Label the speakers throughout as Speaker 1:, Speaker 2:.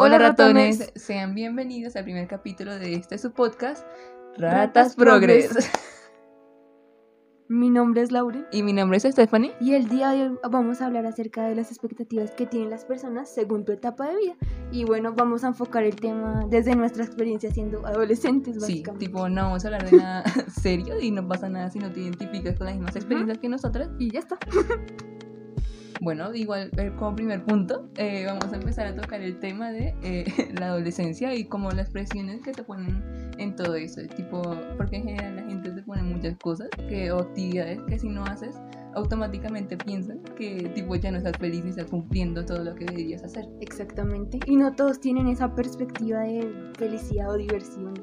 Speaker 1: Hola ratones, sean bienvenidos al primer capítulo de este su podcast, Ratas, Progress.
Speaker 2: Mi nombre es Lauren.
Speaker 1: Y mi nombre es Stephanie.
Speaker 2: Y el día de hoy vamos a hablar acerca de las expectativas que tienen las personas según tu etapa de vida. Y bueno, vamos a enfocar el tema desde nuestra experiencia siendo adolescentes, básicamente.
Speaker 1: Sí, tipo, no vamos a hablar de nada serio y no pasa nada si no te identificas con las mismas experiencias que nosotras.
Speaker 2: Y ya está.
Speaker 1: Bueno, igual eh, como primer punto, eh, vamos a empezar a tocar el tema de eh, la adolescencia y como las presiones que se ponen en todo eso. Tipo, porque en general la gente se pone muchas cosas que, o actividades que si no haces, automáticamente piensan que tipo ya no estás feliz y estás cumpliendo todo lo que deberías hacer.
Speaker 2: Exactamente. Y no todos tienen esa perspectiva de felicidad o diversión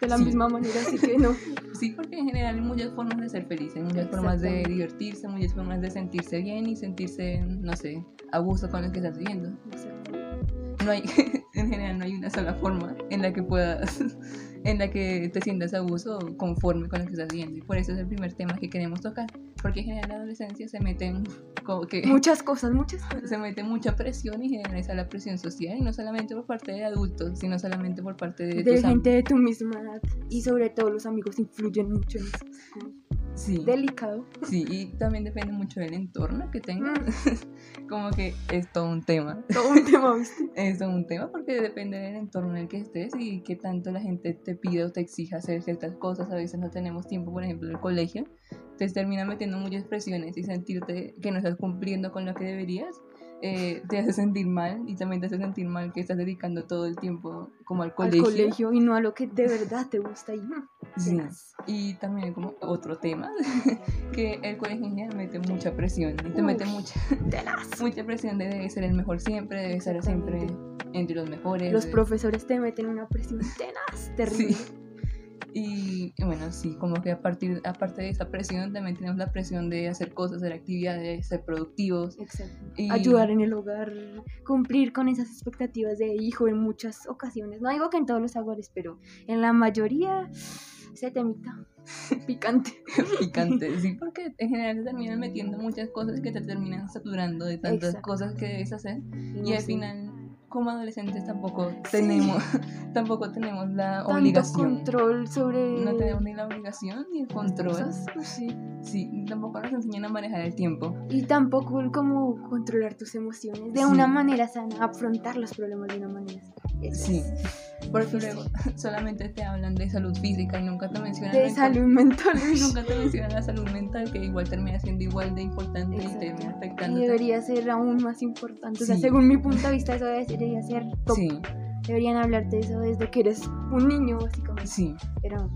Speaker 2: de la misma manera, así que no.
Speaker 1: Sí, porque en general hay muchas formas de ser feliz, hay muchas formas de divertirse, muchas formas de sentirse bien y sentirse, no sé, a gusto con lo que estás viviendo. No hay, en general no hay una sola forma en la que puedas, en la que te sientas a gusto conforme con lo que estás viviendo. Y por eso es el primer tema que queremos tocar, porque en general la adolescencia se meten como que...
Speaker 2: Muchas cosas, muchas cosas.
Speaker 1: Se mete mucha presión y generaliza la presión social, y no solamente por parte de adultos, sino solamente por parte de...
Speaker 2: De gente de tu misma edad. Y sobre todo los amigos influyen mucho en eso.
Speaker 1: Sí.
Speaker 2: Delicado.
Speaker 1: Sí, y también depende mucho del entorno que tengas. como que es todo un tema.
Speaker 2: Todo un tema, ¿viste?
Speaker 1: Es todo un tema porque depende del entorno en el que estés y qué tanto la gente te pide o te exija hacer ciertas cosas. A veces no tenemos tiempo, por ejemplo, en el colegio. Te termina metiendo muchas presiones y sentirte que no estás cumpliendo con lo que deberías eh, te hace sentir mal y también te hace sentir mal que estás dedicando todo el tiempo como al colegio.
Speaker 2: Al colegio y no a lo que de verdad te gusta y
Speaker 1: sí. Y también como otro tema, que el colegio en general mete mucha presión y te mete mucha, mucha presión de debe ser el mejor siempre, debe ser siempre entre los mejores.
Speaker 2: Los profesores te meten una presión tenaz, terrible.
Speaker 1: Y bueno, sí, como que a partir, aparte de esa presión, también tenemos la presión de hacer cosas, hacer actividades, ser productivos.
Speaker 2: Exacto. Ayudar en el hogar, cumplir con esas expectativas de hijo en muchas ocasiones. No digo que en todos los hogares, pero en la mayoría se temita. Picante.
Speaker 1: Picante, sí, porque en general te terminan metiendo muchas cosas que te terminan saturando de tantas cosas que debes hacer. y al final como adolescentes tampoco tenemos tampoco tenemos la
Speaker 2: Tanto
Speaker 1: obligación.
Speaker 2: control sobre
Speaker 1: no tenemos ni la obligación ni el control.
Speaker 2: sí.
Speaker 1: sí tampoco nos enseñan a manejar el tiempo.
Speaker 2: Y tampoco el cómo controlar tus emociones de una manera sana afrontar los problemas de una manera sana
Speaker 1: sí porque luego solamente te hablan de salud física y nunca te mencionan
Speaker 2: de salud mental
Speaker 1: nunca te mencionan la salud mental que igual termina siendo igual de importante y termina afectando
Speaker 2: y debería ser aún más importante o sea según mi punto de vista eso debería ser top.
Speaker 1: Sí.
Speaker 2: Deberían hablarte de eso desde que eres un niño, básicamente.
Speaker 1: Sí.
Speaker 2: Pero,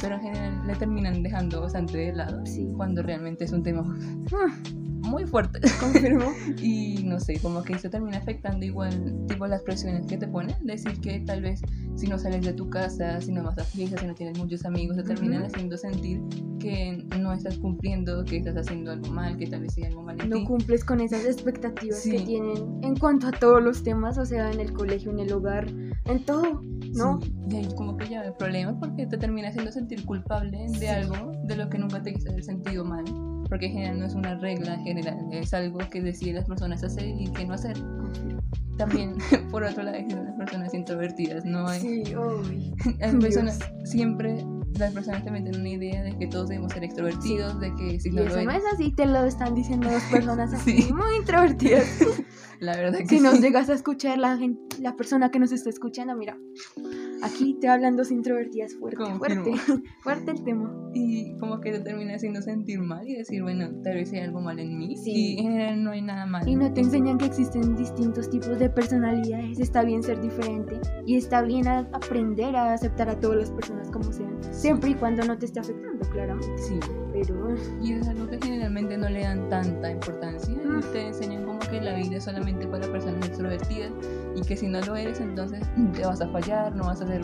Speaker 1: pero en general le terminan dejando bastante de lado.
Speaker 2: Sí.
Speaker 1: Cuando realmente es un tema ah. Muy fuerte.
Speaker 2: Confirmo.
Speaker 1: y no sé, como que eso termina afectando igual, tipo las presiones que te ponen. Decir que tal vez si no sales de tu casa, si no vas a fiestas, si no tienes muchos amigos, te terminan haciendo sentir que no estás cumpliendo, que estás haciendo algo mal, que tal vez hay algo mal en
Speaker 2: No cumples con esas expectativas que tienen en cuanto a todos los temas, o sea, en el colegio, en el hogar, en todo, ¿no?
Speaker 1: Y ahí como que ya hay problemas porque te termina haciendo sentir culpable de algo de lo que nunca te quise haber sentido mal. Porque en general no es una regla general, es algo que deciden las personas hacer y que no hacer. También, por otro lado, existen las personas introvertidas, no hay.
Speaker 2: Sí, uy.
Speaker 1: Las personas siempre las personas también tienen una idea de que todos debemos ser extrovertidos, de que si no
Speaker 2: y eso
Speaker 1: lo
Speaker 2: no es así, te lo están diciendo dos personas así, muy introvertidas.
Speaker 1: La verdad que
Speaker 2: si
Speaker 1: sí.
Speaker 2: nos llegas a escuchar la gente, la persona que nos está escuchando, mira, aquí te hablan dos introvertidas fuerte, fuerte, fuerte el tema.
Speaker 1: Y como que te termina haciendo sentir mal y decir, bueno, tal vez hay algo mal en mí.
Speaker 2: Sí.
Speaker 1: Y en general no hay nada mal.
Speaker 2: Y no te enseñan que existen distintos tipos de personalidades, está bien ser diferente y está bien a aprender a aceptar a todas las personas como sean, siempre y cuando no te esté afectando, claramente.
Speaker 1: Sí.
Speaker 2: Pero...
Speaker 1: Y es algo que generalmente no le dan tanta importancia.
Speaker 2: Mm.
Speaker 1: Te enseñan como que la vida es solamente para personas extrovertidas y que si no lo eres, entonces te vas a fallar, no vas a hacer,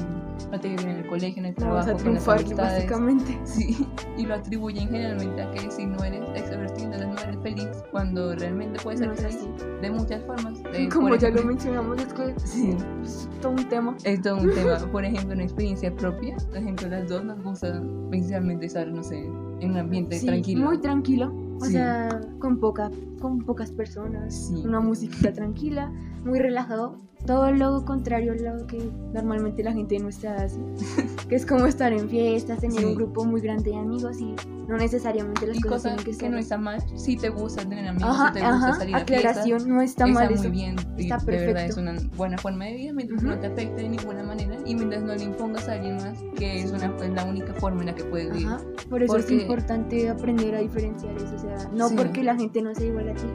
Speaker 1: no te en el colegio, en el
Speaker 2: No
Speaker 1: trabajo,
Speaker 2: vas a
Speaker 1: con las
Speaker 2: triunfar, básicamente.
Speaker 1: Sí, y lo atribuyen generalmente a que si no eres extrovertido, entonces no eres feliz, cuando realmente puedes ser
Speaker 2: No
Speaker 1: feliz
Speaker 2: así.
Speaker 1: de muchas formas. De,
Speaker 2: Como ya lo
Speaker 1: ejemplo,
Speaker 2: mencionamos, es que
Speaker 1: Sí.
Speaker 2: es todo un tema.
Speaker 1: Es todo un tema. Por ejemplo, una experiencia propia. Por ejemplo, las dos nos gusta principalmente estar, no sé, en un ambiente
Speaker 2: Sí,
Speaker 1: tranquilo.
Speaker 2: Muy tranquilo. O
Speaker 1: Sí.
Speaker 2: sea, con, poca, con pocas personas.
Speaker 1: Sí.
Speaker 2: Una música tranquila, muy relajado. Todo lo contrario a lo que normalmente la gente de nuestra edad hace, que es como estar en fiestas, tener
Speaker 1: Sí.
Speaker 2: un grupo muy grande de amigos y no necesariamente las
Speaker 1: Y
Speaker 2: cosas
Speaker 1: cosas
Speaker 2: tienen que
Speaker 1: que,
Speaker 2: ser
Speaker 1: no está mal, si te gusta tener amigos,
Speaker 2: Ajá,
Speaker 1: si te gusta
Speaker 2: ajá,
Speaker 1: salir a fiestas,
Speaker 2: aclaración, no está, mal
Speaker 1: muy
Speaker 2: eso.
Speaker 1: bien
Speaker 2: está
Speaker 1: de verdad es
Speaker 2: perfecto.
Speaker 1: una buena forma de vida mientras
Speaker 2: Ujú.
Speaker 1: no te afecte de ninguna manera y mientras no le impongas a alguien más que es, una, es la única forma en la que puedes vivir.
Speaker 2: Ajá, por eso
Speaker 1: Porque-
Speaker 2: es importante aprender a diferenciar eso, o sea, no
Speaker 1: Sí.
Speaker 2: porque la gente no sea igual a ti.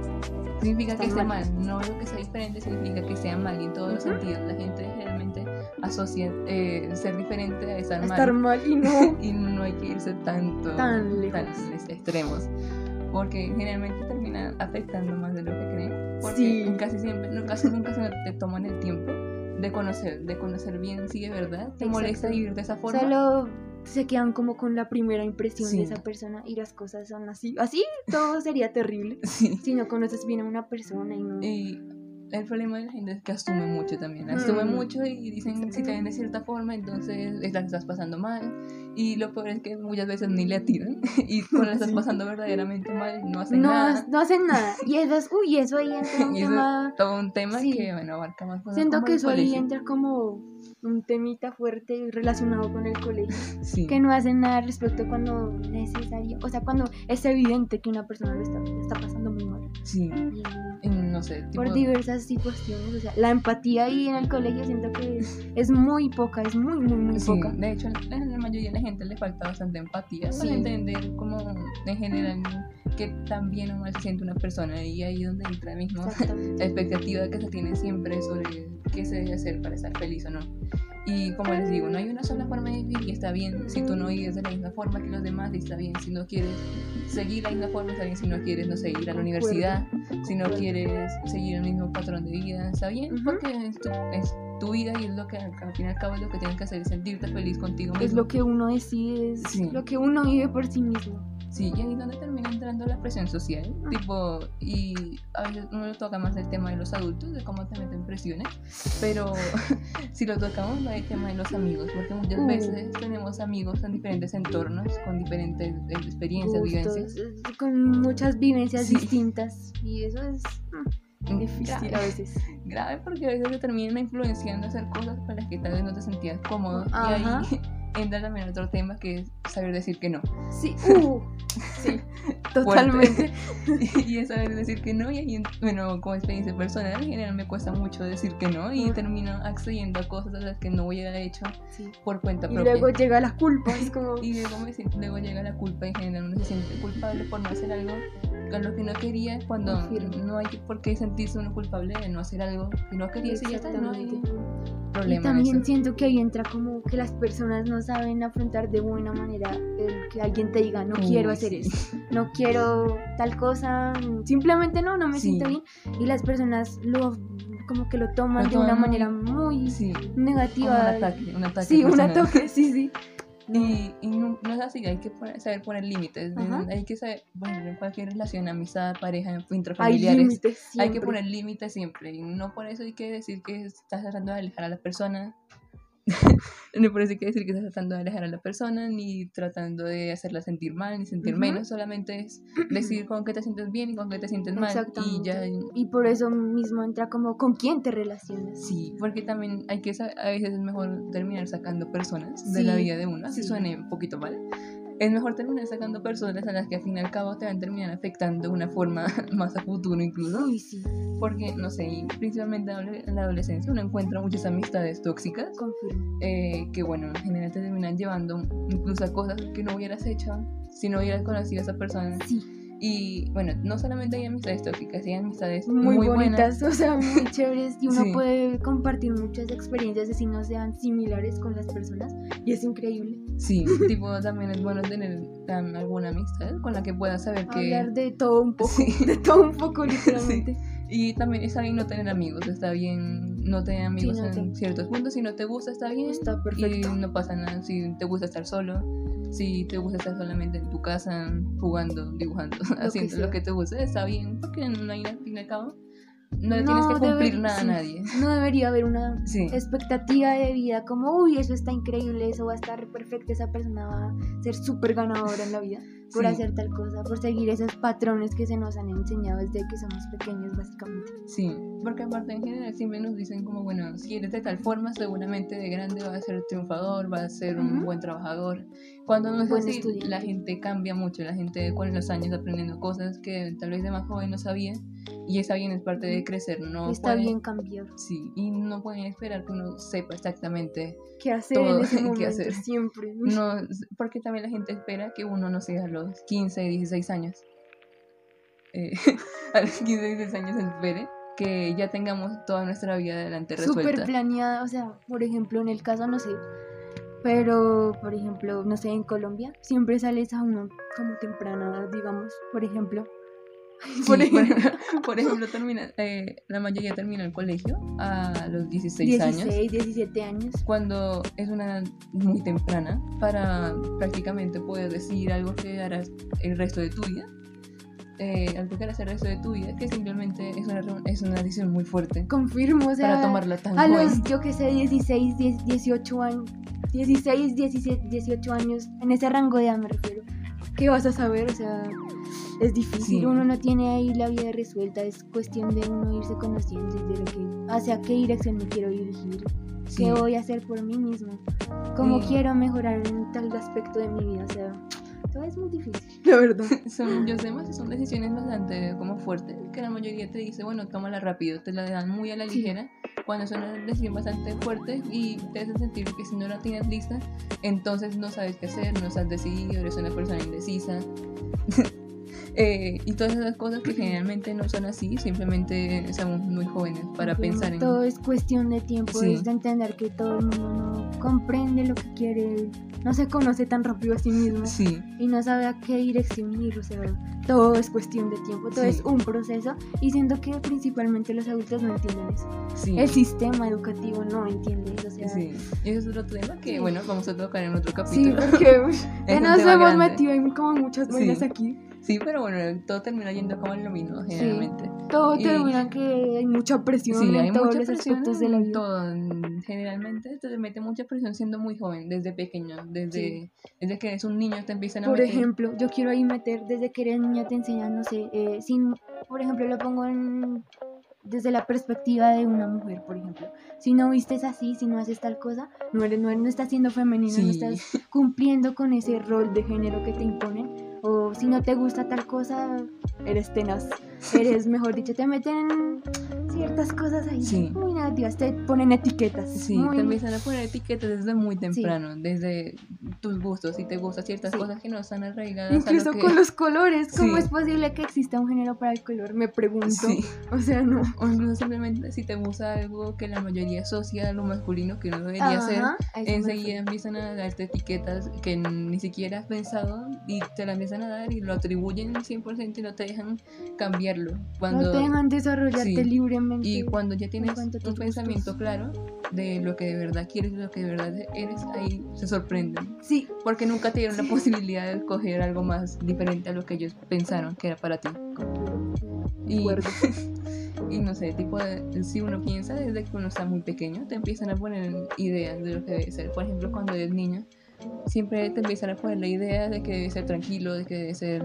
Speaker 1: Significa que esté
Speaker 2: mal.
Speaker 1: mal. no lo que sea diferente significa que sea mal y en todos los
Speaker 2: Ujú.
Speaker 1: sentidos. La gente generalmente asocia eh, ser diferente a estar,
Speaker 2: Estar
Speaker 1: mal
Speaker 2: mal y no.
Speaker 1: y no hay que irse tanto
Speaker 2: Tan lejos.
Speaker 1: tan extremos porque generalmente termina afectando más de lo que creen porque
Speaker 2: Sí.
Speaker 1: casi siempre no, casi nunca se te toman el tiempo de conocer de conocer bien si es verdad te molesta
Speaker 2: Exacto.
Speaker 1: vivir de esa forma
Speaker 2: Solo se quedan como con la primera impresión
Speaker 1: Sí.
Speaker 2: de esa persona y las cosas son así. Así todo sería terrible
Speaker 1: sí
Speaker 2: si no conoces bien a una persona y no.
Speaker 1: El problema de la gente es que asume mucho también. Asume
Speaker 2: Mm.
Speaker 1: mucho y dicen si te ven de cierta forma, entonces es la que estás pasando mal. Y lo peor es que muchas veces ni le atiran. Y cuando la estás pasando verdaderamente mal, no hacen
Speaker 2: No,
Speaker 1: nada.
Speaker 2: no hacen nada. Y eso es, uy, eso ahí entra un tema.
Speaker 1: todo un tema
Speaker 2: Sí.
Speaker 1: que, bueno, abarca más cosas
Speaker 2: Siento que eso ahí entra como un temita fuerte relacionado con el colegio.
Speaker 1: Sí.
Speaker 2: Que no hacen nada al respecto cuando necesario. O sea, cuando es evidente que una persona lo está, lo está pasando muy mal.
Speaker 1: Sí.
Speaker 2: Y
Speaker 1: Y No sé, tipo,
Speaker 2: por diversas situaciones. O sea, la empatía ahí en el colegio siento que es, es muy poca, es muy, muy, muy
Speaker 1: Sí,
Speaker 2: poca.
Speaker 1: de hecho, a la mayoría de la gente le falta bastante empatía
Speaker 2: Sí.
Speaker 1: para entender como en general que tan bien o mal se siente una persona y ahí es donde entra mismo la expectativa que se tiene siempre sobre qué se debe hacer para estar feliz o no. Y como les digo, no hay una sola forma de vivir y está bien si tú no vives de la misma forma que los demás y está bien si no quieres seguir la misma forma, está bien si no quieres, no sé, ir a la universidad, si no quieres seguir el mismo patrón de vida, está bien porque es tu, es tu vida y es lo que al al fin y al cabo es lo que tienes que hacer, es sentirte feliz contigo mismo.
Speaker 2: Es lo que uno decide, es
Speaker 1: Sí.
Speaker 2: lo que uno vive por sí mismo.
Speaker 1: Sí, y ahí es donde termina entrando la presión social,
Speaker 2: Ah.
Speaker 1: tipo, y a veces uno le toca más el tema de los adultos, de cómo te meten presiones, pero si lo tocamos va el tema de los amigos, porque muchas
Speaker 2: Uh.
Speaker 1: veces tenemos amigos en diferentes entornos, con diferentes experiencias,
Speaker 2: Gustos,
Speaker 1: vivencias.
Speaker 2: eh, con muchas vivencias
Speaker 1: Sí.
Speaker 2: distintas. Y eso es mm,
Speaker 1: Mm,
Speaker 2: difícil
Speaker 1: grave,
Speaker 2: a veces.
Speaker 1: grave porque a veces te terminan influenciando a hacer cosas para las que tal vez no te sentías cómodo,
Speaker 2: Ajá.
Speaker 1: y ahí entra también otro tema que es saber decir que no.
Speaker 2: Sí, uh, sí, totalmente.
Speaker 1: y es saber decir que no y ahí, bueno como experiencia personal en general me cuesta mucho decir que no y
Speaker 2: Ujú.
Speaker 1: termino accediendo a cosas a las que no hubiera hecho
Speaker 2: Sí.
Speaker 1: por cuenta
Speaker 2: Y
Speaker 1: propia
Speaker 2: luego llega la culpa, es como...
Speaker 1: y luego, me siento- luego llega la culpa y en general uno se siente culpable por no hacer algo con lo que no quería cuando
Speaker 2: Confirmo.
Speaker 1: no hay por qué sentirse uno culpable de no hacer algo que no quería y ya está no hay. Problema
Speaker 2: Y también
Speaker 1: eso.
Speaker 2: siento que ahí entra como que las personas no saben afrontar de buena manera el que alguien te diga, no
Speaker 1: Uy,
Speaker 2: quiero hacer
Speaker 1: sí.
Speaker 2: eso, no quiero tal cosa, simplemente no, no me
Speaker 1: Sí.
Speaker 2: siento bien. Y las personas lo como que lo toman
Speaker 1: Lo
Speaker 2: de una manera muy
Speaker 1: sí como
Speaker 2: negativa.
Speaker 1: un ataque un ataque
Speaker 2: Sí, un ataque, sí, sí.
Speaker 1: Y, y no, no es así, hay que poner- saber poner límites.
Speaker 2: Ajá.
Speaker 1: Hay que saber, bueno, en cualquier relación, amistad, pareja,
Speaker 2: Hay
Speaker 1: intrafamiliares,
Speaker 2: límites.
Speaker 1: hay que poner límites siempre. Y no por eso hay que decir que estás tratando de alejar a la persona. no por eso hay que decir que estás tratando de alejar a la persona, ni tratando de hacerla sentir mal, ni sentir
Speaker 2: Ujú.
Speaker 1: menos. Solamente es decir con qué te sientes bien y con qué te sientes mal. Y ya.
Speaker 2: Y por eso mismo entra como con quién te relacionas.
Speaker 1: Sí, porque también hay que a veces es mejor terminar sacando personas de la
Speaker 2: Sí,
Speaker 1: vida de uno, así
Speaker 2: sí.
Speaker 1: suene un poquito mal. Es mejor terminar sacando personas a las que al fin y al cabo te van a terminar afectando de una forma más a futuro incluso.
Speaker 2: Uy, sí,
Speaker 1: Porque, no sé, y principalmente en la adolescencia uno encuentra muchas amistades tóxicas
Speaker 2: confirmo.
Speaker 1: eh, que, bueno, en general te terminan llevando incluso a cosas que no hubieras hecho si no hubieras conocido a esa persona.
Speaker 2: Sí,
Speaker 1: Y, bueno, no solamente hay amistades tóxicas, hay amistades
Speaker 2: muy,
Speaker 1: muy, buenas.
Speaker 2: bonitas, o sea, muy chéveres. Y uno
Speaker 1: Sí.
Speaker 2: puede compartir muchas experiencias así no sean similares con las personas. Y es increíble.
Speaker 1: Sí, tipo, también es bueno tener um, alguna amistad con la que puedas saber que...
Speaker 2: Hablar de todo un poco,
Speaker 1: Sí.
Speaker 2: de todo un poco literalmente.
Speaker 1: Y también está bien no tener amigos, está bien no tener amigos
Speaker 2: no
Speaker 1: en ciertos puntos. Si no te gusta, está bien.
Speaker 2: Está
Speaker 1: Y
Speaker 2: perfecto.
Speaker 1: no pasa nada. Si te gusta estar solo, si te gusta estar solamente en tu casa, jugando, dibujando, haciendo lo que te gusta, está bien. Porque no hay al fin y al cabo. No le tienes que cumplir nada
Speaker 2: sí,
Speaker 1: a nadie.
Speaker 2: No debería haber una
Speaker 1: Sí.
Speaker 2: expectativa de vida como, uy, eso está increíble, eso va a estar perfecto, esa persona va a ser súper ganadora en la vida. Por
Speaker 1: Sí.
Speaker 2: hacer tal cosa, por seguir esos patrones que se nos han enseñado desde que somos pequeños, básicamente.
Speaker 1: Sí, porque aparte en general siempre nos dicen como, bueno, si eres de tal forma, seguramente de grande vas a ser triunfador, vas a ser un
Speaker 2: Ujú.
Speaker 1: buen trabajador. Cuando no es así,
Speaker 2: estudiante.
Speaker 1: la gente cambia mucho, la gente con los años aprendiendo cosas que tal vez de más joven no sabía y esa bien es parte de crecer, no
Speaker 2: Está
Speaker 1: pueden-
Speaker 2: bien cambiar.
Speaker 1: Sí, y no pueden esperar que uno sepa exactamente,
Speaker 2: ¿Qué hacer
Speaker 1: Todo
Speaker 2: en ese
Speaker 1: qué
Speaker 2: momento?
Speaker 1: hacer.
Speaker 2: Siempre.
Speaker 1: No, porque también la gente espera que uno no sea a los 15, 16 años. Eh, a los 15, 16 años espere que ya tengamos toda nuestra vida adelante
Speaker 2: Súper
Speaker 1: resuelta.
Speaker 2: planeada, o sea, por ejemplo, en el caso, no sé, pero, por ejemplo, no sé, en Colombia, siempre sales a uno como temprana, digamos, por ejemplo.
Speaker 1: Sí,
Speaker 2: por ejemplo,
Speaker 1: por, por ejemplo, termina, eh, la mayoría termina el colegio a los 16, años,
Speaker 2: 16, 17 años.
Speaker 1: cuando es una edad muy temprana para prácticamente poder decir algo que harás el resto de tu vida. Eh, algo que harás el resto de tu vida, que simplemente es una, es una decisión muy fuerte
Speaker 2: Confirmo, o sea,
Speaker 1: para tomarla tan
Speaker 2: a los, yo que sé, 16, 10, 18 años, 16, 17, 18 años, en ese rango de edad me refiero. ¿Qué vas a saber? O sea, es difícil,
Speaker 1: Sí.
Speaker 2: uno no tiene ahí la vida resuelta, es cuestión de uno irse conociendo y de lo que, hacia qué dirección me quiero dirigir,
Speaker 1: Sí.
Speaker 2: qué voy a hacer por mí mismo, cómo
Speaker 1: Sí.
Speaker 2: quiero mejorar en tal aspecto de mi vida, o sea, todo es muy difícil, la verdad.
Speaker 1: son, yo sé más, son decisiones bastante como fuertes, que la mayoría te dice, bueno, tómala rápido, te la dan muy a la
Speaker 2: Sí.
Speaker 1: ligera, cuando son decisión bastante fuerte y te hacen sentir que si no la tienes lista, entonces no sabes qué hacer, no estás decidido, eres una persona indecisa. Eh, y todas esas cosas que generalmente no son así, simplemente somos muy jóvenes para pensar en...
Speaker 2: Todo es cuestión de tiempo,
Speaker 1: Sí.
Speaker 2: es de entender que todo el mundo no comprende lo que quiere, no se conoce tan rápido a sí mismo
Speaker 1: Sí,
Speaker 2: y no sabe a qué dirección ir, o sea, todo es cuestión de tiempo, todo
Speaker 1: Sí.
Speaker 2: es un proceso y siento que principalmente los adultos no entienden eso.
Speaker 1: sí.
Speaker 2: El sistema educativo no entiende eso, o sea,
Speaker 1: Sí, ese es otro tema que,
Speaker 2: Sí.
Speaker 1: bueno, vamos a tocar en otro
Speaker 2: sí,
Speaker 1: capítulo.
Speaker 2: porque uy, ya nos hemos
Speaker 1: grande.
Speaker 2: metido en como muchas vainas
Speaker 1: Sí.
Speaker 2: aquí.
Speaker 1: Sí, pero bueno, todo termina yendo como en lo mismo, generalmente.
Speaker 2: Todo
Speaker 1: Y-
Speaker 2: termina que hay mucha presión
Speaker 1: Sí,
Speaker 2: en
Speaker 1: hay
Speaker 2: todos
Speaker 1: mucha
Speaker 2: los
Speaker 1: presión
Speaker 2: aspectos de la vida.
Speaker 1: todo. en- Generalmente te mete mucha presión siendo muy joven, desde pequeño, desde, desde que eres un niño te empiezan a
Speaker 2: Por
Speaker 1: meter.
Speaker 2: ejemplo, yo quiero ahí meter desde que eres niña te enseñan, no sé, eh, sin, por ejemplo, lo pongo en, desde la perspectiva de una mujer, por ejemplo. Si no vistes así, si no haces tal cosa, no eres, no, eres- no estás siendo femenina, no
Speaker 1: Sí.
Speaker 2: estás cumpliendo con ese rol de género que te imponen. O si no te gusta tal cosa, eres tenaz. Eres, mejor dicho, te meten ciertas cosas ahí
Speaker 1: Sí.
Speaker 2: muy negativas, te ponen etiquetas.
Speaker 1: Sí,
Speaker 2: muy-
Speaker 1: te empiezan a poner etiquetas desde muy temprano, desde tus gustos, si te gustan ciertas
Speaker 2: Sí.
Speaker 1: cosas que no están arraigadas
Speaker 2: Incluso
Speaker 1: a lo que...
Speaker 2: con los colores, ¿cómo
Speaker 1: Sí.
Speaker 2: es posible que exista un género para el color? Me pregunto.
Speaker 1: Sí.
Speaker 2: O sea, no.
Speaker 1: O incluso simplemente si te gusta algo que la mayoría asocia a lo masculino que no debería
Speaker 2: me
Speaker 1: enseguida empiezan a darte etiquetas que ni siquiera has pensado y te la empiezan a dar y lo atribuyen 100% y no te dejan cambiarlo. Cuando,
Speaker 2: No te dejan desarrollarte
Speaker 1: sí. Y cuando ya tienes un
Speaker 2: tus
Speaker 1: pensamiento
Speaker 2: gustos.
Speaker 1: claro de lo que de verdad quieres lo que de verdad eres, ahí se sorprenden.
Speaker 2: Sí,
Speaker 1: Porque nunca te dieron la posibilidad de escoger algo más diferente a lo que ellos pensaron que era para ti. Y, y no sé, tipo, de- si uno piensa desde que uno está muy pequeño, te empiezan a poner ideas de lo que debe ser. Por ejemplo, cuando eres niño, siempre te empiezan a poner la idea de que debe ser tranquilo, de que debe ser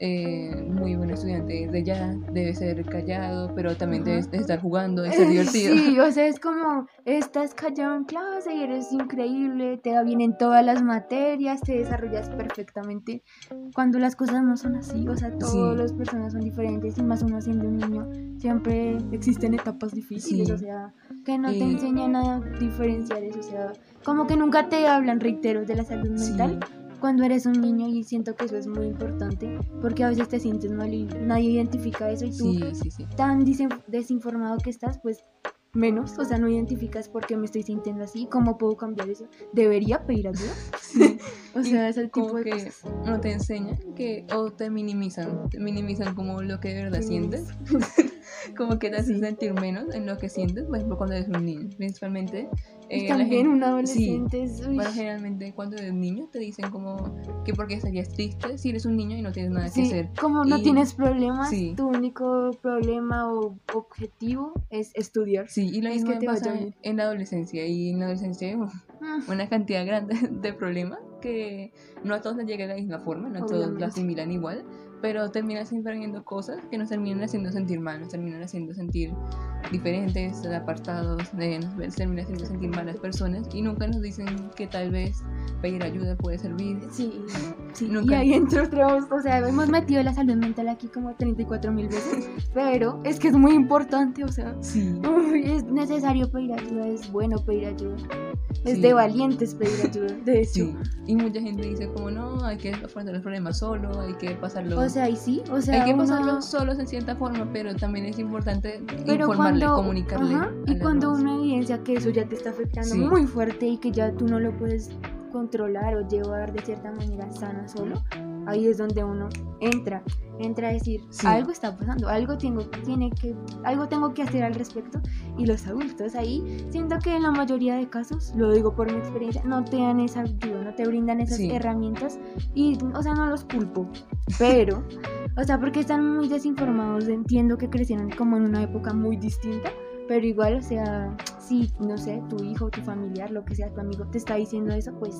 Speaker 1: eh, muy buen estudiante desde ya, debe ser callado, pero también
Speaker 2: Ajá.
Speaker 1: debes de estar jugando, debe ser
Speaker 2: Eh,
Speaker 1: divertido.
Speaker 2: Sí, o sea, es como, estás callado en clase y eres increíble, te va bien en todas las materias, te desarrollas perfectamente. Cuando las cosas no son así, o sea, todas
Speaker 1: Sí.
Speaker 2: las personas son diferentes y más uno siendo un niño, siempre existen etapas difíciles,
Speaker 1: Sí.
Speaker 2: o sea, que no te
Speaker 1: Y-
Speaker 2: enseñan a diferenciar eso, o sea, como que nunca te hablan, reitero, de la salud
Speaker 1: Sí.
Speaker 2: Cuando eres un niño y siento que eso es muy importante porque a veces te sientes mal y nadie identifica eso y tú
Speaker 1: Sí, sí, sí.
Speaker 2: tan desinformado que estás, pues menos, o sea, no identificas por qué me estoy sintiendo así, cómo puedo cambiar eso, debería pedir ayuda,
Speaker 1: Sí.
Speaker 2: o sea, es el tipo de
Speaker 1: que
Speaker 2: cosas.
Speaker 1: no te enseñan que o te minimizan, te minimizan como lo que de verdad sientes, como que te hacen sentir menos en lo que sientes, por ejemplo, cuando eres un niño, principalmente. Eh,
Speaker 2: también
Speaker 1: gente-
Speaker 2: un adolescente
Speaker 1: Bueno, generalmente cuando eres niño te dicen como que porque estarías triste si eres un niño y no tienes nada que
Speaker 2: sí,
Speaker 1: hacer.
Speaker 2: como no
Speaker 1: Y-
Speaker 2: tienes problemas,
Speaker 1: sí.
Speaker 2: tu único problema o objetivo es estudiar.
Speaker 1: Sí, y lo
Speaker 2: Es
Speaker 1: mismo
Speaker 2: que te
Speaker 1: pasa
Speaker 2: bien.
Speaker 1: en la adolescencia y en la adolescencia hay
Speaker 2: Mm,
Speaker 1: una cantidad grande de problemas que no a todos les llega de la misma forma, no a todos lo asimilan igual, pero termina siempre habiendo cosas que nos terminan haciendo sentir mal, nos terminan haciendo sentir diferentes, apartados, de, nos terminan haciendo sentir malas personas y nunca nos dicen que tal vez pedir ayuda puede servir.
Speaker 2: Sí, sí.
Speaker 1: Nunca-
Speaker 2: Y ahí entre otros, o sea, hemos metido la salud mental aquí como 34 mil veces, pero es que es muy importante, o sea,
Speaker 1: Sí.
Speaker 2: uy, es necesario pedir ayuda, es bueno pedir ayuda, es
Speaker 1: Sí.
Speaker 2: de valientes pedir ayuda, de hecho.
Speaker 1: Sí, y mucha gente dice como no, hay que afrontar los problemas solo, hay que pasarlo,
Speaker 2: O sea, y sí, o sea,
Speaker 1: hay que
Speaker 2: uno-
Speaker 1: pasarlo solos en cierta forma, pero también es importante
Speaker 2: pero
Speaker 1: informarle,
Speaker 2: cuando,
Speaker 1: comunicarle.
Speaker 2: ajá, y cuando
Speaker 1: demás.
Speaker 2: uno evidencia que eso ya te está afectando muy fuerte y que ya tú no lo puedes controlar o llevar de cierta manera sana solo, ahí es donde uno entra, entra a decir,
Speaker 1: Sí.
Speaker 2: algo está pasando, algo tengo, tiene que, algo tengo que hacer al respecto. Y los adultos ahí, siento que en la mayoría de casos, lo digo por mi experiencia, no te dan esa ayuda, no te brindan esas
Speaker 1: Sí.
Speaker 2: herramientas y, o sea, no los culpo, pero, o sea, porque están muy desinformados, entiendo que crecieron como en una época muy distinta, pero igual, o sea, si, no sé, tu hijo, tu familiar, lo que sea, tu amigo te está diciendo eso, pues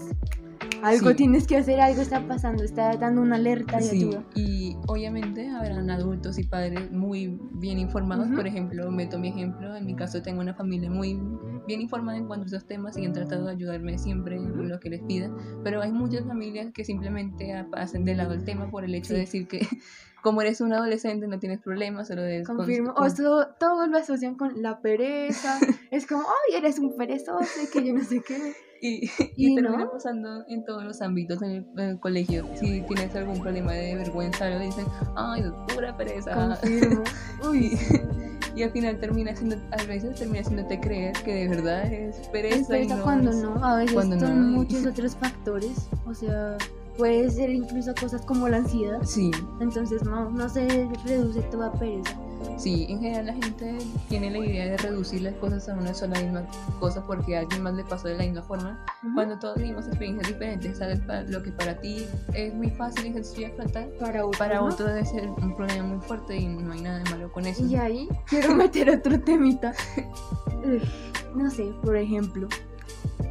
Speaker 2: algo
Speaker 1: Sí.
Speaker 2: tienes que hacer, algo está pasando, está dando una alerta de
Speaker 1: Sí,
Speaker 2: ayuda.
Speaker 1: y obviamente habrán adultos y padres muy bien informados.
Speaker 2: Ujú.
Speaker 1: Por ejemplo, meto mi ejemplo. En mi caso, tengo una familia muy bien informada en cuanto a esos temas y han tratado de ayudarme siempre en lo que les pida. Pero hay muchas familias que simplemente hacen de lado el tema por el hecho de decir que, como eres un adolescente, no tienes problemas, solo con-
Speaker 2: Confirmo.
Speaker 1: con-
Speaker 2: O eso, todos lo asocian con la pereza. es como, ay, eres un perezoso, que yo no sé qué.
Speaker 1: Y,
Speaker 2: Y
Speaker 1: y termina
Speaker 2: no.
Speaker 1: pasando en todos los ámbitos en el, en el colegio. Si tienes algún problema de vergüenza, lo dicen, ay, pura pereza.
Speaker 2: Confirmo. Uy,
Speaker 1: Y al final termina siendo, a veces termina haciéndote creer que de verdad es pereza.
Speaker 2: es
Speaker 1: y
Speaker 2: pereza
Speaker 1: no
Speaker 2: cuando
Speaker 1: es-
Speaker 2: no. A veces son
Speaker 1: no,
Speaker 2: muchos otros factores. O sea, puede ser incluso cosas como la ansiedad.
Speaker 1: Sí,
Speaker 2: Entonces, no, no se reduce toda pereza.
Speaker 1: sí, en general la gente tiene la idea de reducir las cosas a una sola misma cosa porque a alguien más le pasó de la misma forma.
Speaker 2: Ujú.
Speaker 1: Cuando todos vivimos experiencias diferentes, sabes lo que para ti es muy fácil y sencillo afrontar,
Speaker 2: para otro,
Speaker 1: para otro debe ser un problema muy fuerte y no hay nada de malo con eso.
Speaker 2: Y ahí quiero meter otro temita. No sé, por ejemplo,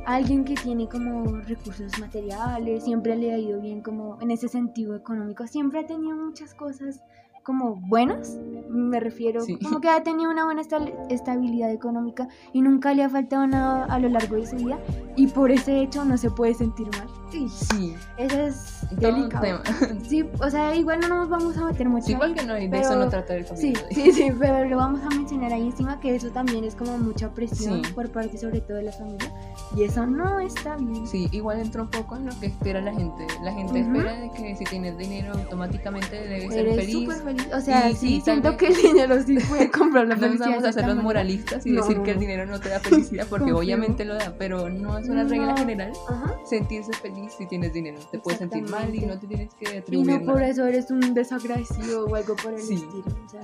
Speaker 2: alguien que tiene como recursos materiales, siempre le ha ido bien como en ese sentido económico, siempre ha tenido muchas cosas como buenas, me refiero,
Speaker 1: Sí.
Speaker 2: como que ha tenido una buena estabilidad económica y nunca le ha faltado nada a lo largo de su vida y por ese hecho no se puede sentir mal. Sí,
Speaker 1: Sí,
Speaker 2: eso es delicado.
Speaker 1: tema.
Speaker 2: Sí, o sea, igual no nos vamos a meter mucho
Speaker 1: Sí, igual que no, de
Speaker 2: pero-
Speaker 1: eso no trata el
Speaker 2: Sí, sí, sí, pero lo vamos a mencionar ahí encima que eso también es como mucha presión
Speaker 1: Sí.
Speaker 2: por parte sobre todo de la familia y eso no está bien.
Speaker 1: Sí, igual entra un poco en lo que espera la gente. La gente
Speaker 2: Ujú.
Speaker 1: espera de que si tienes dinero automáticamente debes ser feliz.
Speaker 2: feliz. O sea,
Speaker 1: Y
Speaker 2: sí,
Speaker 1: sí,
Speaker 2: siento que el dinero sí puede comprar la
Speaker 1: No
Speaker 2: felicidad.
Speaker 1: vamos a
Speaker 2: cierta
Speaker 1: los moralistas y
Speaker 2: No,
Speaker 1: decir
Speaker 2: no,
Speaker 1: que el
Speaker 2: no.
Speaker 1: dinero no te da felicidad porque obviamente lo da, pero no es una regla
Speaker 2: No.
Speaker 1: general
Speaker 2: Ajá.
Speaker 1: sentirse feliz si tienes dinero. Te puedes sentir mal y no te tienes que
Speaker 2: Y
Speaker 1: atribuir
Speaker 2: no por
Speaker 1: nada.
Speaker 2: eso eres un desagradecido o algo por el
Speaker 1: Sí.
Speaker 2: estilo. O sea,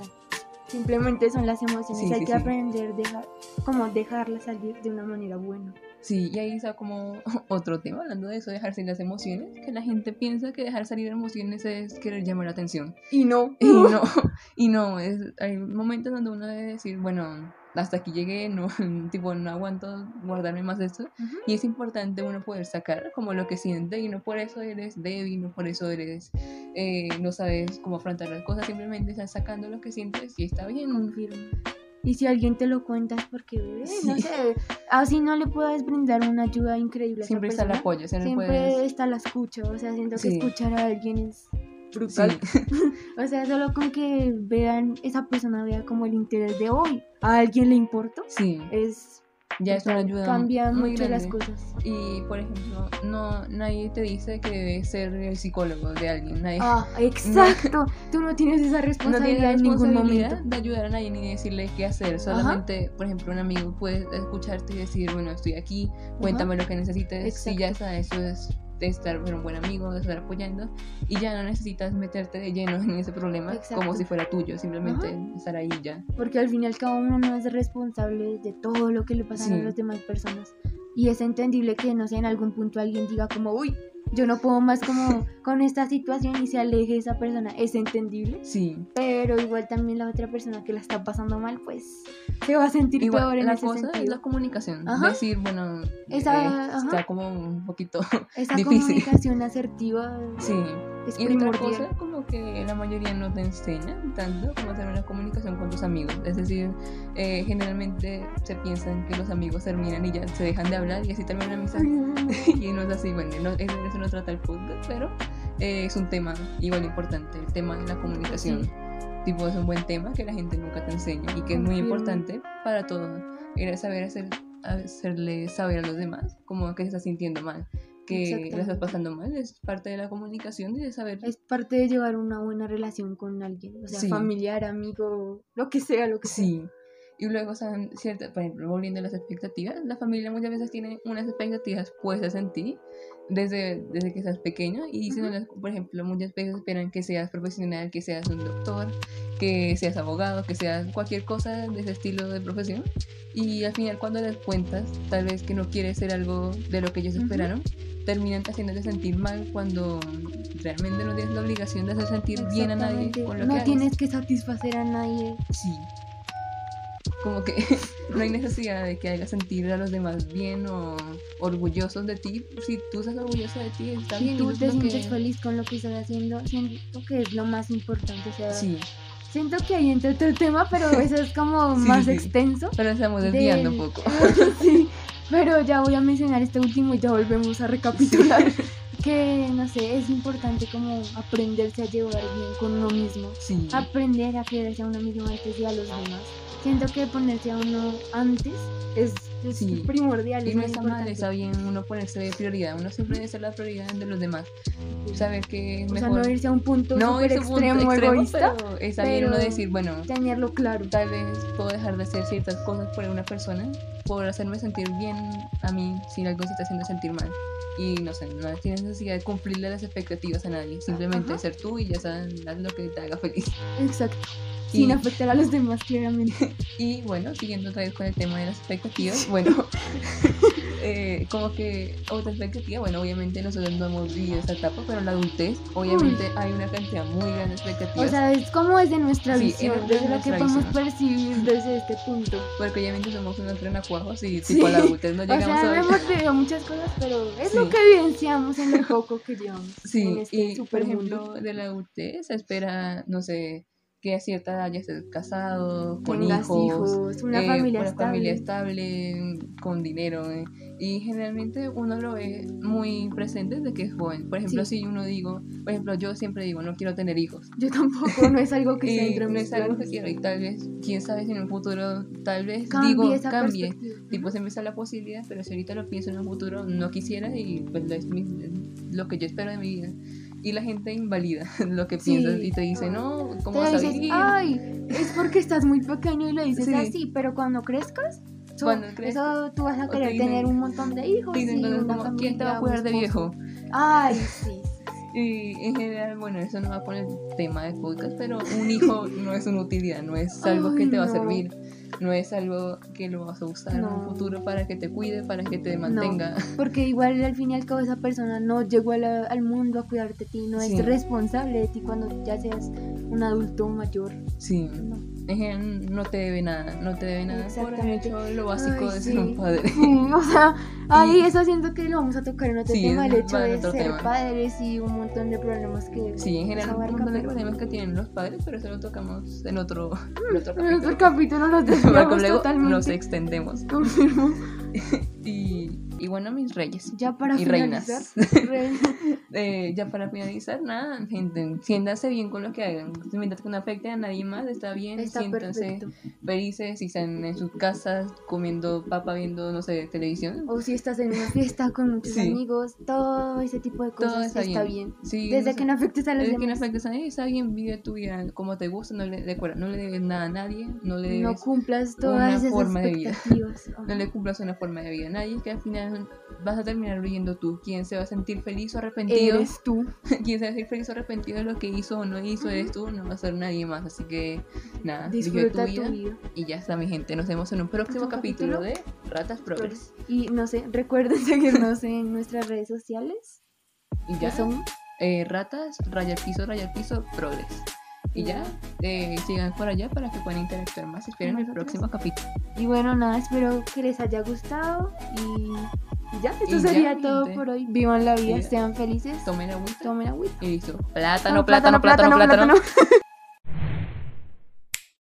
Speaker 2: simplemente son las emociones.
Speaker 1: Sí,
Speaker 2: Hay
Speaker 1: sí,
Speaker 2: que aprender dejar, como dejarlas salir de una manera buena.
Speaker 1: Sí, y ahí está como otro tema, hablando de eso, dejar salir las emociones, que la gente piensa que dejar salir emociones es querer llamar la atención.
Speaker 2: Y no.
Speaker 1: Y no, y no, es, hay momentos donde uno debe decir, bueno, hasta aquí llegué, no, tipo, no aguanto guardarme más de esto.
Speaker 2: Ujú.
Speaker 1: Y es importante uno poder sacar como lo que siente y no por eso eres débil, no por eso eres, eh, no sabes cómo afrontar las cosas, simplemente estás sacando lo que sientes y está bien.
Speaker 2: Confirmo. Y si alguien te lo cuenta es porque, bebé, no
Speaker 1: Sí.
Speaker 2: sé, así no le puedes brindar una ayuda increíble a esa
Speaker 1: Siempre está el
Speaker 2: persona.
Speaker 1: apoyo, siempre,
Speaker 2: Siempre
Speaker 1: puedes...
Speaker 2: está la escucha, o sea, siento que
Speaker 1: Sí.
Speaker 2: escuchar a alguien es
Speaker 1: Sí,
Speaker 2: brutal. O sea, solo con que vean, esa persona vea como el interés de hoy, a alguien le importa,
Speaker 1: sí,
Speaker 2: es
Speaker 1: ya es una ayuda
Speaker 2: Cambia
Speaker 1: muy
Speaker 2: mucho las
Speaker 1: grande.
Speaker 2: cosas.
Speaker 1: Y, por ejemplo, no, nadie te dice que debes ser el psicólogo de alguien, nadie...
Speaker 2: Ah, exacto. Tú no tienes esa
Speaker 1: no tienes
Speaker 2: responsabilidad en ningún
Speaker 1: responsabilidad
Speaker 2: momento.
Speaker 1: de ayudar a nadie ni decirle qué hacer. Solamente, por ejemplo, un amigo puede escucharte y decir, bueno, estoy aquí, cuéntame lo que necesites. Y ya está, eso es de estar ser un buen amigo, de estar apoyando. Y ya no necesitas meterte de lleno en ese problema
Speaker 2: Exacto.
Speaker 1: como si fuera tuyo, simplemente estar ahí ya.
Speaker 2: Porque al fin y al cabo uno no es responsable de todo lo que le pasa
Speaker 1: Sí.
Speaker 2: a las demás personas. Y es entendible que, no sé, en algún punto alguien diga como, uy, yo no puedo más como con esta situación y se aleje esa persona, es entendible.
Speaker 1: Sí.
Speaker 2: Pero igual también la otra persona que la está pasando mal, pues se va a sentir
Speaker 1: Igual,
Speaker 2: peor en
Speaker 1: la
Speaker 2: ese
Speaker 1: cosa
Speaker 2: sentido.
Speaker 1: es la comunicación.
Speaker 2: Ajá.
Speaker 1: Decir, bueno,
Speaker 2: Esa-
Speaker 1: eh, está como un poquito
Speaker 2: Esa
Speaker 1: difícil.
Speaker 2: comunicación asertiva
Speaker 1: Sí.
Speaker 2: Es
Speaker 1: Y otra cosa, como que la mayoría no te enseña tanto como hacer una comunicación con tus amigos. Es decir, eh, generalmente se piensan que los amigos terminan y ya se dejan de hablar y así termina la amistad. y no es así, bueno, no, eso, no trata el podcast, pero eh, es un tema igual importante, el tema de la comunicación. Tipo, es un buen tema que la gente nunca te enseña y que es muy importante para todo. Era saber hacer, hacerle saber a los demás como que se está sintiendo mal, que la estás pasando mal, es parte de la comunicación y de saber
Speaker 2: Es parte de llevar una buena relación con alguien, o sea,
Speaker 1: Sí.
Speaker 2: familiar, amigo, lo que sea, lo que sea.
Speaker 1: Sí. Y luego son ciertas, por ejemplo, volviendo a las expectativas, la familia muchas veces tiene unas expectativas puestas en ti desde, desde que estás pequeño y si no
Speaker 2: Ujú.
Speaker 1: las- por ejemplo, muchas veces esperan que seas profesional, que seas un doctor, que seas abogado, que seas cualquier cosa de ese estilo de profesión y al final cuando les cuentas tal vez que no quieres ser algo de lo que ellos
Speaker 2: Ujú.
Speaker 1: esperaron, terminan haciéndote sentir mal cuando realmente no tienes la obligación de hacer sentir bien a nadie con lo
Speaker 2: no
Speaker 1: que hagas.
Speaker 2: tienes que satisfacer a nadie.
Speaker 1: Sí. Como que no hay necesidad de que hagas sentir a los demás bien o orgullosos de ti. Si tú estás orgulloso de ti, está
Speaker 2: Si tú te sientes
Speaker 1: que-
Speaker 2: feliz con lo que estás haciendo, siento que es lo más importante. O sea,
Speaker 1: Sí,
Speaker 2: siento que hay entre otro tema, pero eso es como
Speaker 1: Sí,
Speaker 2: más
Speaker 1: sí.
Speaker 2: extenso.
Speaker 1: pero estamos desviando un poco.
Speaker 2: sí, pero ya voy a mencionar este último y ya volvemos a recapitular. Que, no sé, es importante como aprenderse a llevar bien con uno mismo.
Speaker 1: Sí,
Speaker 2: Aprender a quererse a uno mismo antes y a los demás. Siento que ponerse a uno antes es, es
Speaker 1: Sí.
Speaker 2: primordial.
Speaker 1: y
Speaker 2: es
Speaker 1: no está mal, está bien uno ponerse de prioridad. Uno siempre debe ser la prioridad de los demás. Saber que es
Speaker 2: O sea,
Speaker 1: mejor.
Speaker 2: no irse a un punto
Speaker 1: no irse un punto
Speaker 2: extremo, egoísta,
Speaker 1: pero está bien uno decir, bueno,
Speaker 2: tenerlo claro.
Speaker 1: tal vez puedo dejar de hacer ciertas cosas por una persona por hacerme sentir bien a mí si algo se está haciendo sentir mal. Y no sé, no tienes necesidad de cumplirle las expectativas a nadie, simplemente
Speaker 2: Ajá.
Speaker 1: ser tú y ya sabes haz lo que te haga feliz.
Speaker 2: Exacto. Sin afectar a los demás, claramente.
Speaker 1: Y bueno, siguiendo otra vez con el tema de las expectativas, bueno, eh, como que otra expectativa, bueno, obviamente nosotros no hemos vivido esa etapa, pero en la adultez, obviamente hay una cantidad muy grande de expectativas.
Speaker 2: O sea, es como desde nuestra
Speaker 1: Sí,
Speaker 2: visión,
Speaker 1: es
Speaker 2: desde lo que podemos
Speaker 1: visión.
Speaker 2: percibir desde este punto.
Speaker 1: porque obviamente somos unos renacuajos y
Speaker 2: Sí.
Speaker 1: tipo a la adultez no
Speaker 2: O
Speaker 1: llegamos
Speaker 2: sea,
Speaker 1: a
Speaker 2: hemos vivido muchas cosas, pero es lo que evidenciamos en lo poco que llevamos.
Speaker 1: Sí,
Speaker 2: en este
Speaker 1: y por ejemplo, de la adultez se espera, no sé, que a cierta edad ya estés casado, con hijos,
Speaker 2: hijos, una
Speaker 1: eh,
Speaker 2: familia
Speaker 1: una
Speaker 2: estable.
Speaker 1: familia estable, con dinero. eh, Y generalmente uno lo ve muy presente desde que es joven. Por ejemplo,
Speaker 2: Sí.
Speaker 1: si uno digo, por ejemplo, yo siempre digo, no quiero tener hijos.
Speaker 2: Yo tampoco, no es algo que sea
Speaker 1: no es algo que quiero y tal vez, quién sabe si en un futuro, tal vez
Speaker 2: Cambie
Speaker 1: digo,
Speaker 2: esa
Speaker 1: cambie. Tipo, se me sale la posibilidad, pero si ahorita lo pienso en un futuro, no quisiera y pues es mi- lo que yo espero de mi vida. Y la gente invalida lo que
Speaker 2: Sí.
Speaker 1: piensas y te dice, no, ¿cómo vas a vivir?
Speaker 2: ay, es porque estás muy pequeño y lo dices
Speaker 1: Sí.
Speaker 2: así, pero cuando crezcas,
Speaker 1: Cuando crezcas,
Speaker 2: eso tú vas a querer
Speaker 1: dicen-
Speaker 2: tener un montón de hijos
Speaker 1: Te
Speaker 2: y
Speaker 1: dicen
Speaker 2: una
Speaker 1: como, ¿quién te va a cuidar de viejo?
Speaker 2: Ay, sí.
Speaker 1: Y en general, bueno, eso no va a poner tema de podcast, pero un hijo no es una utilidad, no es algo que te va a servir, no es algo que lo vas a usar en un futuro para que te cuide, para que te mantenga.
Speaker 2: Porque igual al fin y al cabo esa persona no llegó la- al mundo a cuidarte de ti, no
Speaker 1: Sí.
Speaker 2: es responsable de ti cuando ya seas un adulto mayor.
Speaker 1: Sí,
Speaker 2: No.
Speaker 1: En general no te debe nada, no te debe nada por
Speaker 2: Exactamente.
Speaker 1: hecho lo básico
Speaker 2: Ay,
Speaker 1: de
Speaker 2: sí.
Speaker 1: ser un padre.
Speaker 2: Sí, o sea, ahí eso siento que lo vamos a tocar en otro
Speaker 1: Sí,
Speaker 2: tema, el hecho de ser
Speaker 1: tema.
Speaker 2: padres y un montón de problemas que
Speaker 1: Sí, en general, un montón de problemas que tienen los padres, pero eso lo tocamos en otro, en otro
Speaker 2: En otro
Speaker 1: capítulo.
Speaker 2: capítulo nos desviamos totalmente.
Speaker 1: nos extendemos.
Speaker 2: Confirmo.
Speaker 1: Y, y bueno, mis reyes.
Speaker 2: Ya para
Speaker 1: y
Speaker 2: finalizar,
Speaker 1: reinas.
Speaker 2: re-
Speaker 1: Eh, ya para finalizar, nada, gente, siéntanse bien con lo que hagan. Mientras que no afecte a nadie más, está bien.
Speaker 2: está
Speaker 1: siéntanse
Speaker 2: perfecto.
Speaker 1: felices, si están en sus casas comiendo papa, viendo, no sé, televisión.
Speaker 2: O si estás en una fiesta con muchos
Speaker 1: Sí.
Speaker 2: amigos, todo ese tipo de
Speaker 1: Todo
Speaker 2: cosas
Speaker 1: está
Speaker 2: está,
Speaker 1: bien.
Speaker 2: bien.
Speaker 1: Sí,
Speaker 2: Desde
Speaker 1: no
Speaker 2: que no afectes a los
Speaker 1: desde que no
Speaker 2: demás.
Speaker 1: afectes a nadie, está bien, vive tu vida como te gusta, no le, recuerda, no le debes nada a nadie, no le
Speaker 2: No
Speaker 1: debes
Speaker 2: cumplas
Speaker 1: una
Speaker 2: todas esas
Speaker 1: forma de vida. no le cumplas una forma de vida a nadie, que al final vas a terminar viviendo tú. ¿Quién se va a sentir feliz o arrepentido?
Speaker 2: Eres tú.
Speaker 1: ¿Quién se va a sentir feliz o arrepentido de lo que hizo o no hizo? Eres tú, no va a ser nadie más. Así que nada,
Speaker 2: Disfruta
Speaker 1: tu
Speaker 2: tu
Speaker 1: vida. Y ya está, mi gente. Nos vemos en un próximo
Speaker 2: ¿Otro
Speaker 1: capítulo,
Speaker 2: capítulo?
Speaker 1: de Ratas Progres.
Speaker 2: Y no sé, recuerden seguirnos en nuestras redes sociales.
Speaker 1: Y ya,
Speaker 2: son
Speaker 1: eh, ratas, raya piso, raya piso, progres. Y ya, eh, sigan por allá para que puedan interactuar más. Esperen el próximo capítulo.
Speaker 2: Y bueno, nada, espero que les haya gustado y, y ya, esto
Speaker 1: Y
Speaker 2: sería todo
Speaker 1: gente.
Speaker 2: por hoy. Vivan la vida,
Speaker 1: Mira.
Speaker 2: sean felices.
Speaker 1: Tomen agüita
Speaker 2: Tomen agüita.
Speaker 1: y listo. Plátano, plátano, plátano. plátano.
Speaker 2: plátano.